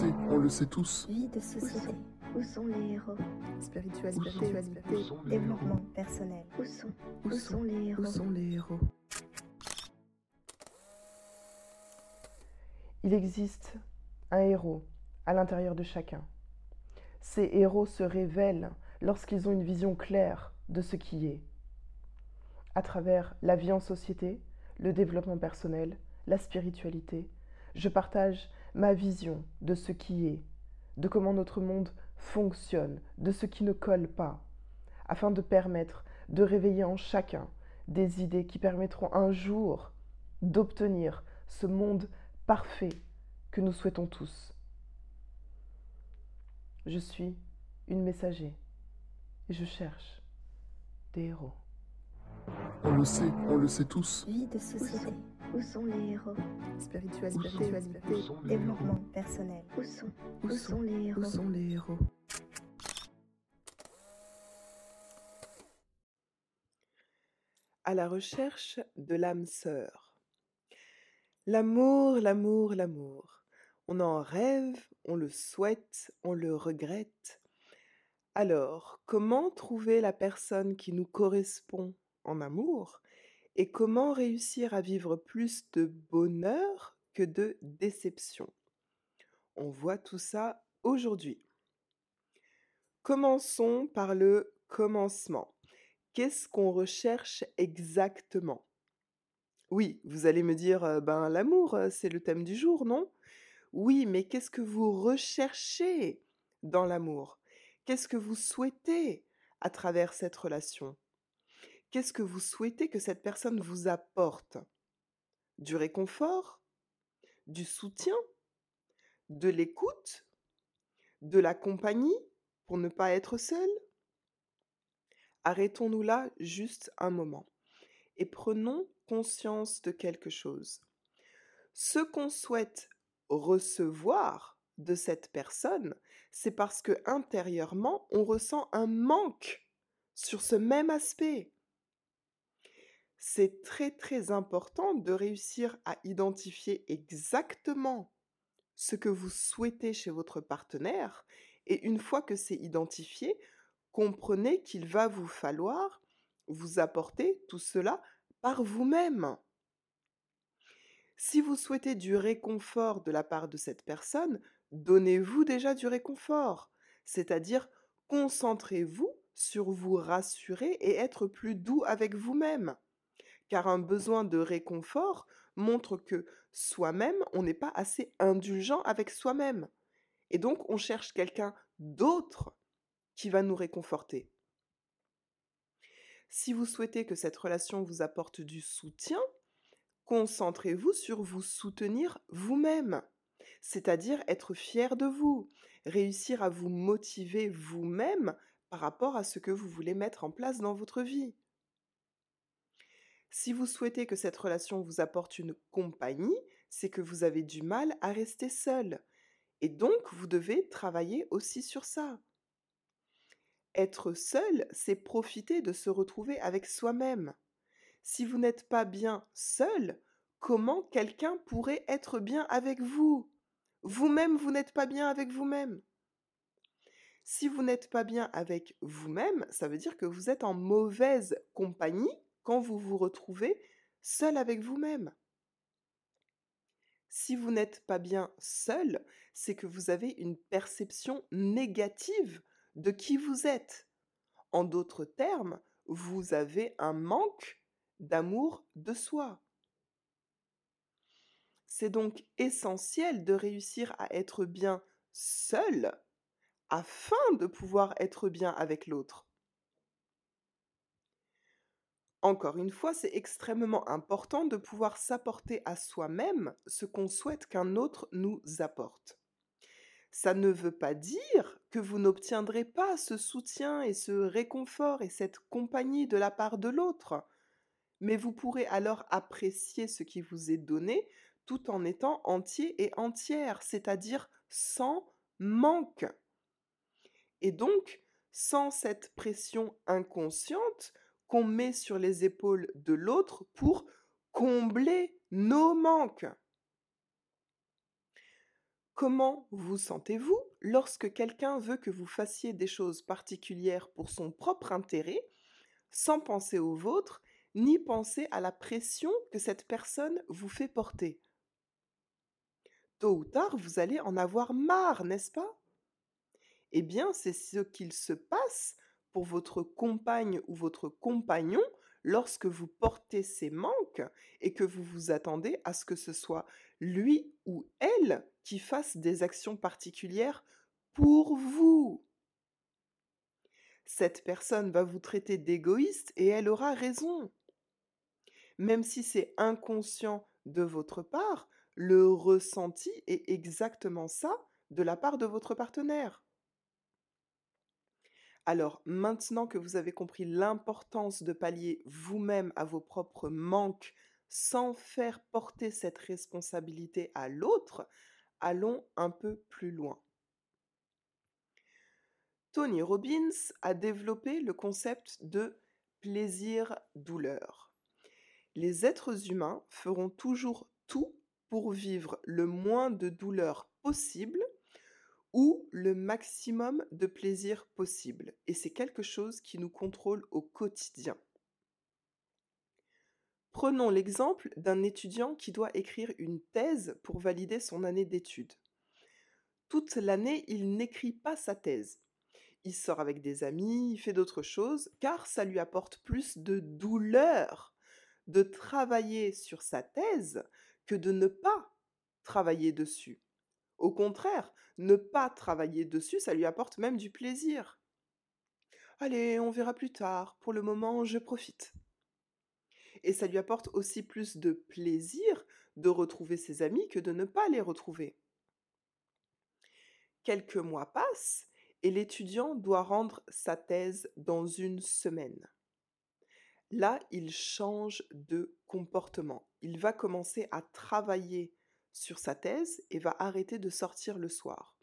sait, on le sait tous. Vie de société. Où sont les héros? Spiritualité. Spiritualité. Développement personnel. Où sont Où sont les héros? Où sont les héros? Il existe un héros à l'intérieur de chacun. Ces héros se révèlent lorsqu'ils ont une vision claire de ce qui est. À travers la vie en société, le développement personnel, la spiritualité, je partage ma vision de ce qui est, de comment notre monde fonctionne, de ce qui ne colle pas, afin de permettre de réveiller en chacun des idées qui permettront un jour d'obtenir ce monde parfait que nous souhaitons tous. Je suis une messager et je cherche des héros. On le sait, on le sait tous. Vie de société. Où sont les héros? Spiritualité. Spiritualité. Développement personnel. Où sont Où sont les Où héros sont les héros? À la recherche de l'âme sœur. L'amour, l'amour, l'amour. On en rêve, on le souhaite, on le regrette. Alors, comment trouver la personne qui nous correspond en amour? Et comment réussir à vivre plus de bonheur que de déception? On voit tout ça aujourd'hui. Commençons par le commencement. Qu'est-ce qu'on recherche exactement? Oui, vous allez me dire, euh, ben l'amour, euh, c'est le thème du jour, non? Oui, mais qu'est-ce que vous recherchez dans l'amour? Qu'est-ce que vous souhaitez à travers cette relation? Qu'est-ce que vous souhaitez que cette personne vous apporte? Du réconfort? Du soutien? De l'écoute? De la compagnie pour ne pas être seul? Arrêtons-nous là juste un moment et prenons conscience de quelque chose. Ce qu'on souhaite recevoir de cette personne, c'est parce que intérieurement, on ressent un manque sur ce même aspect. C'est très très important de réussir à identifier exactement ce que vous souhaitez chez votre partenaire et une fois que c'est identifié, comprenez qu'il va vous falloir vous apporter tout cela par vous-même. Si vous souhaitez du réconfort de la part de cette personne, donnez-vous déjà du réconfort, c'est-à-dire concentrez-vous sur vous rassurer et être plus doux avec vous-même. Car un besoin de réconfort montre que soi-même, on n'est pas assez indulgent avec soi-même. Et donc, on cherche quelqu'un d'autre qui va nous réconforter. Si vous souhaitez que cette relation vous apporte du soutien, concentrez-vous sur vous soutenir vous-même, c'est-à-dire être fier de vous, réussir à vous motiver vous-même par rapport à ce que vous voulez mettre en place dans votre vie. Si vous souhaitez que cette relation vous apporte une compagnie, c'est que vous avez du mal à rester seul. Et donc, vous devez travailler aussi sur ça. Être seul, c'est profiter de se retrouver avec soi-même. Si vous n'êtes pas bien seul, comment quelqu'un pourrait être bien avec vous? Vous-même, vous n'êtes pas bien avec vous-même. Si vous n'êtes pas bien avec vous-même, ça veut dire que vous êtes en mauvaise compagnie quand vous vous retrouvez seul avec vous-même. Si vous n'êtes pas bien seul, c'est que vous avez une perception négative de qui vous êtes. En d'autres termes, vous avez un manque d'amour de soi. C'est donc essentiel de réussir à être bien seul afin de pouvoir être bien avec l'autre. Encore une fois, c'est extrêmement important de pouvoir s'apporter à soi-même ce qu'on souhaite qu'un autre nous apporte. Ça ne veut pas dire que vous n'obtiendrez pas ce soutien et ce réconfort et cette compagnie de la part de l'autre, mais vous pourrez alors apprécier ce qui vous est donné tout en étant entier et entière, c'est-à-dire sans manque. Et donc, sans cette pression inconsciente qu'on met sur les épaules de l'autre pour combler nos manques. Comment vous sentez-vous lorsque quelqu'un veut que vous fassiez des choses particulières pour son propre intérêt, sans penser au vôtre, ni penser à la pression que cette personne vous fait porter? Tôt ou tard, vous allez en avoir marre, n'est-ce pas? Eh bien, c'est ce qu'il se passe pour votre compagne ou votre compagnon lorsque vous portez ces manques et que vous vous attendez à ce que ce soit lui ou elle qui fasse des actions particulières pour vous. Cette personne va vous traiter d'égoïste et elle aura raison. Même si c'est inconscient de votre part, le ressenti est exactement ça de la part de votre partenaire. Alors, maintenant que vous avez compris l'importance de pallier vous-même à vos propres manques sans faire porter cette responsabilité à l'autre, allons un peu plus loin. Tony Robbins a développé le concept de plaisir-douleur. Les êtres humains feront toujours tout pour vivre le moins de douleur possible ou le maximum de plaisir possible. Et c'est quelque chose qui nous contrôle au quotidien. Prenons l'exemple d'un étudiant qui doit écrire une thèse pour valider son année d'études. Toute l'année, il n'écrit pas sa thèse. Il sort avec des amis, il fait d'autres choses, car ça lui apporte plus de douleur de travailler sur sa thèse que de ne pas travailler dessus. Au contraire, ne pas travailler dessus, ça lui apporte même du plaisir. Allez, on verra plus tard. Pour le moment, je profite. Et ça lui apporte aussi plus de plaisir de retrouver ses amis que de ne pas les retrouver. Quelques mois passent et l'étudiant doit rendre sa thèse dans une semaine. Là, il change de comportement. Il va commencer à travailler sur sa thèse et va arrêter de sortir le soir.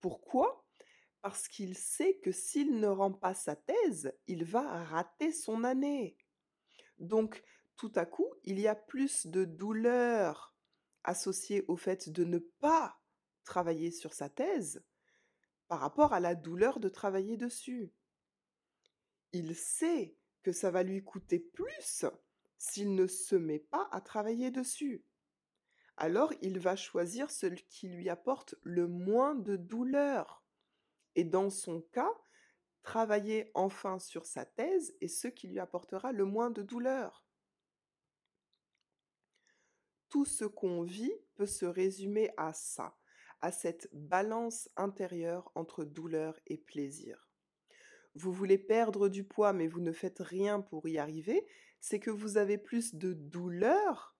Pourquoi? Parce qu'il sait que s'il ne rend pas sa thèse, il va rater son année. Donc, tout à coup, il y a plus de douleur associée au fait de ne pas travailler sur sa thèse par rapport à la douleur de travailler dessus. Il sait que ça va lui coûter plus s'il ne se met pas à travailler dessus. Alors il va choisir ce qui lui apporte le moins de douleur. Et dans son cas, travailler enfin sur sa thèse est ce qui lui apportera le moins de douleur. Tout ce qu'on vit peut se résumer à ça, à cette balance intérieure entre douleur et plaisir. Vous voulez perdre du poids mais vous ne faites rien pour y arriver, c'est que vous avez plus de douleur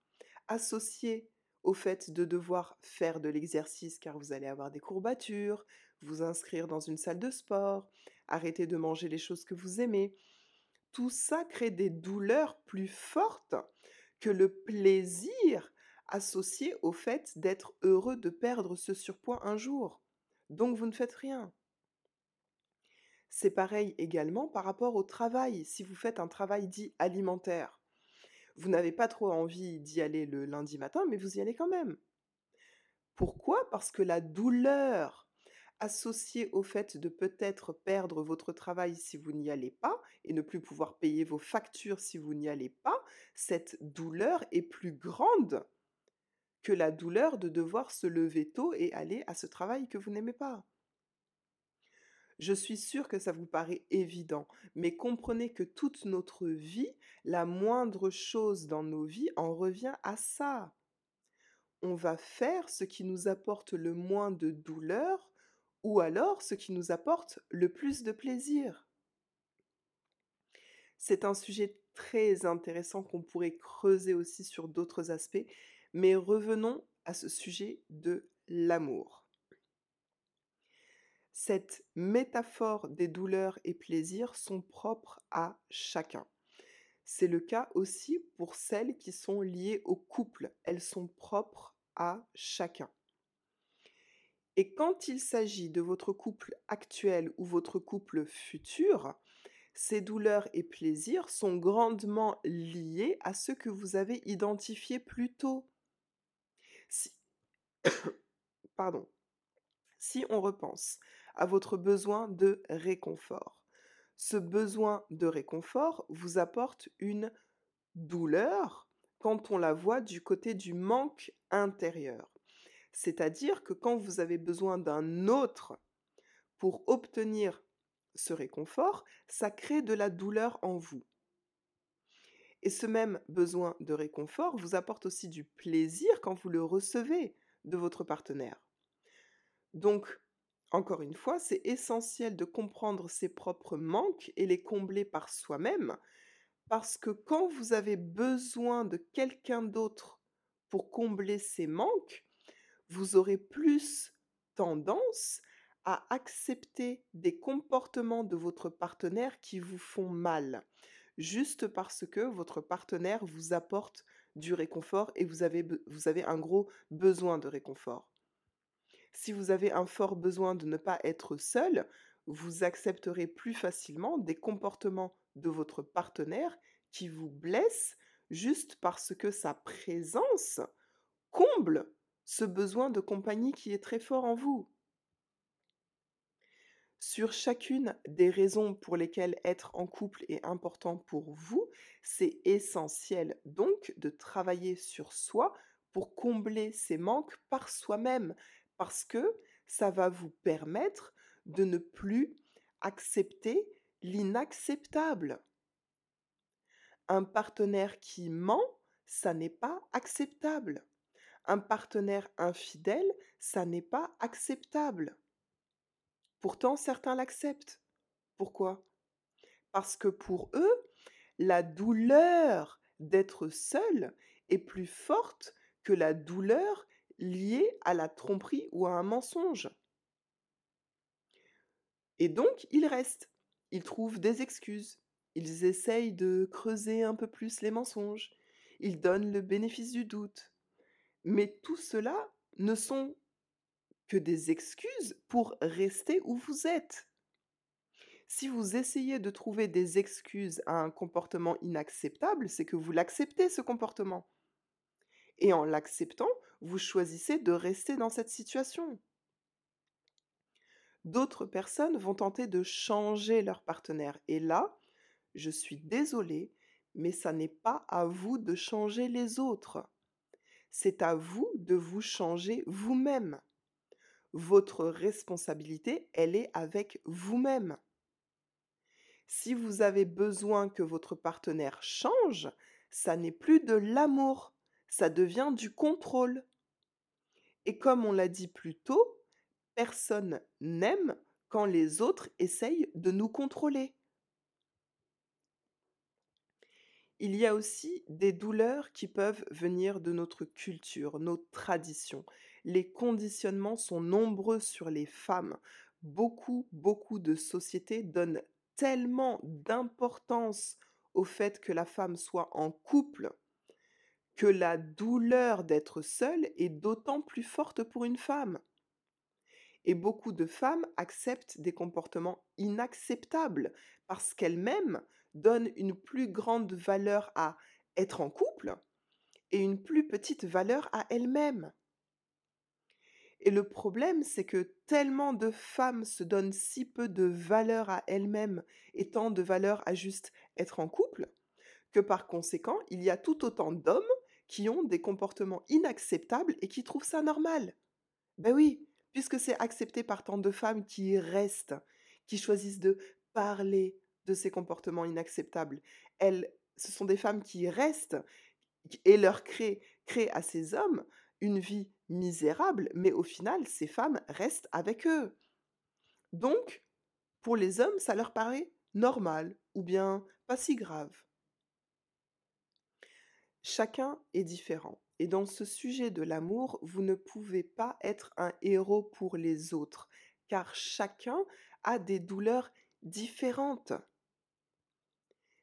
associée au fait de devoir faire de l'exercice car vous allez avoir des courbatures, vous inscrire dans une salle de sport, arrêter de manger les choses que vous aimez. Tout ça crée des douleurs plus fortes que le plaisir associé au fait d'être heureux de perdre ce surpoids un jour. Donc vous ne faites rien. C'est pareil également par rapport au travail. Si vous faites un travail dit alimentaire, vous n'avez pas trop envie d'y aller le lundi matin, mais vous y allez quand même. Pourquoi? Parce que la douleur associée au fait de peut-être perdre votre travail si vous n'y allez pas et ne plus pouvoir payer vos factures si vous n'y allez pas, cette douleur est plus grande que la douleur de devoir se lever tôt et aller à ce travail que vous n'aimez pas. Je suis sûre que ça vous paraît évident, mais comprenez que toute notre vie, la moindre chose dans nos vies en revient à ça. On va faire ce qui nous apporte le moins de douleur ou alors ce qui nous apporte le plus de plaisir. C'est un sujet très intéressant qu'on pourrait creuser aussi sur d'autres aspects, mais revenons à ce sujet de l'amour. Cette métaphore des douleurs et plaisirs sont propres à chacun. C'est le cas aussi pour celles qui sont liées au couple. Elles sont propres à chacun. Et quand il s'agit de votre couple actuel ou votre couple futur, ces douleurs et plaisirs sont grandement liés à ce que vous avez identifié plus tôt. Pardon. Si on repense à votre besoin de réconfort, ce besoin de réconfort vous apporte une douleur quand on la voit du côté du manque intérieur. C'est-à-dire que quand vous avez besoin d'un autre pour obtenir ce réconfort, ça crée de la douleur en vous. Et ce même besoin de réconfort vous apporte aussi du plaisir quand vous le recevez de votre partenaire. Donc, encore une fois, c'est essentiel de comprendre ses propres manques et les combler par soi-même, parce que quand vous avez besoin de quelqu'un d'autre pour combler ces manques, vous aurez plus tendance à accepter des comportements de votre partenaire qui vous font mal, juste parce que votre partenaire vous apporte du réconfort et vous avez, vous avez un gros besoin de réconfort. Si vous avez un fort besoin de ne pas être seul, vous accepterez plus facilement des comportements de votre partenaire qui vous blessent juste parce que sa présence comble ce besoin de compagnie qui est très fort en vous. Sur chacune des raisons pour lesquelles être en couple est important pour vous, c'est essentiel donc de travailler sur soi pour combler ces manques par soi-même, parce que ça va vous permettre de ne plus accepter l'inacceptable. Un partenaire qui ment, ça n'est pas acceptable. Un partenaire infidèle, ça n'est pas acceptable. Pourtant, certains l'acceptent. Pourquoi? Parce que pour eux, la douleur d'être seul est plus forte que la douleur liée à la tromperie ou à un mensonge. Et donc, ils restent. Ils trouvent des excuses. Ils essayent de creuser un peu plus les mensonges. Ils donnent le bénéfice du doute. Mais tout cela ne sont que des excuses pour rester où vous êtes. Si vous essayez de trouver des excuses à un comportement inacceptable, c'est que vous l'acceptez, ce comportement. Et en l'acceptant, vous choisissez de rester dans cette situation. D'autres personnes vont tenter de changer leur partenaire. Et là, je suis désolée, mais ça n'est pas à vous de changer les autres. C'est à vous de vous changer vous-même votre responsabilité, elle est avec vous-même. Si vous avez besoin que votre partenaire change, ça n'est plus de l'amour, ça devient du contrôle. Et comme on l'a dit plus tôt, personne n'aime quand les autres essayent de nous contrôler. Il y a aussi des douleurs qui peuvent venir de notre culture, nos traditions les conditionnements sont nombreux sur les femmes. Beaucoup, beaucoup de sociétés donnent tellement d'importance au fait que la femme soit en couple que la douleur d'être seule est d'autant plus forte pour une femme. Et beaucoup de femmes acceptent des comportements inacceptables parce qu'elles-mêmes donnent une plus grande valeur à être en couple et une plus petite valeur à elles-mêmes. Et le problème, c'est que tellement de femmes se donnent si peu de valeur à elles-mêmes et tant de valeur à juste être en couple, que par conséquent, il y a tout autant d'hommes qui ont des comportements inacceptables et qui trouvent ça normal. Ben oui, puisque c'est accepté par tant de femmes qui restent, qui choisissent de parler de ces comportements inacceptables. Elles, ce sont des femmes qui restent et leur créent, créent à ces hommes une vie misérable, mais au final, ces femmes restent avec eux. Donc, pour les hommes, ça leur paraît normal, ou bien pas si grave. Chacun est différent, et dans ce sujet de l'amour, vous ne pouvez pas être un héros pour les autres, car chacun a des douleurs différentes.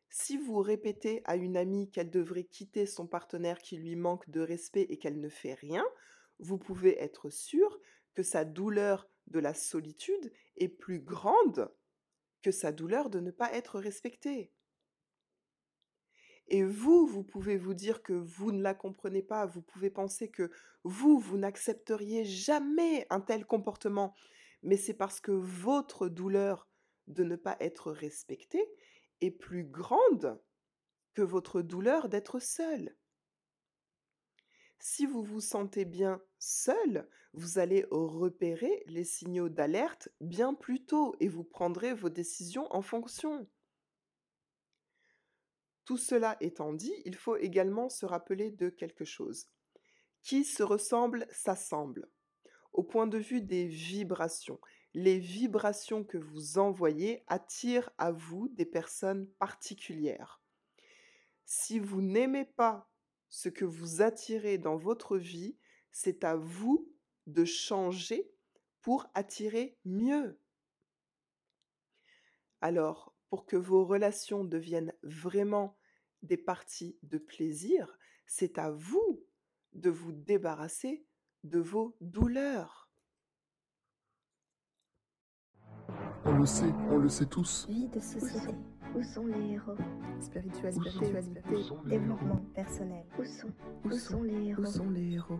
Si vous répétez à une amie qu'elle devrait quitter son partenaire qui lui manque de respect et qu'elle ne fait rien, vous pouvez être sûr que sa douleur de la solitude est plus grande que sa douleur de ne pas être respectée. Et vous, vous pouvez vous dire que vous ne la comprenez pas, vous pouvez penser que vous, vous n'accepteriez jamais un tel comportement, mais c'est parce que votre douleur de ne pas être respectée est plus grande que votre douleur d'être seul. Si vous vous sentez bien seul, vous allez repérer les signaux d'alerte bien plus tôt et vous prendrez vos décisions en fonction. Tout cela étant dit, il faut également se rappeler de quelque chose. Qui se ressemble s'assemble. Au point de vue des vibrations, les vibrations que vous envoyez attirent à vous des personnes particulières. Si vous n'aimez pas ce que vous attirez dans votre vie, c'est à vous de changer pour attirer mieux. Alors, pour que vos relations deviennent vraiment des parties de plaisir, c'est à vous de vous débarrasser de vos douleurs. On le sait, on le sait tous. Vie de société. Où sont les héros? Où sont les Développement personnel. Où sont Où sont les héros? Où sont les héros?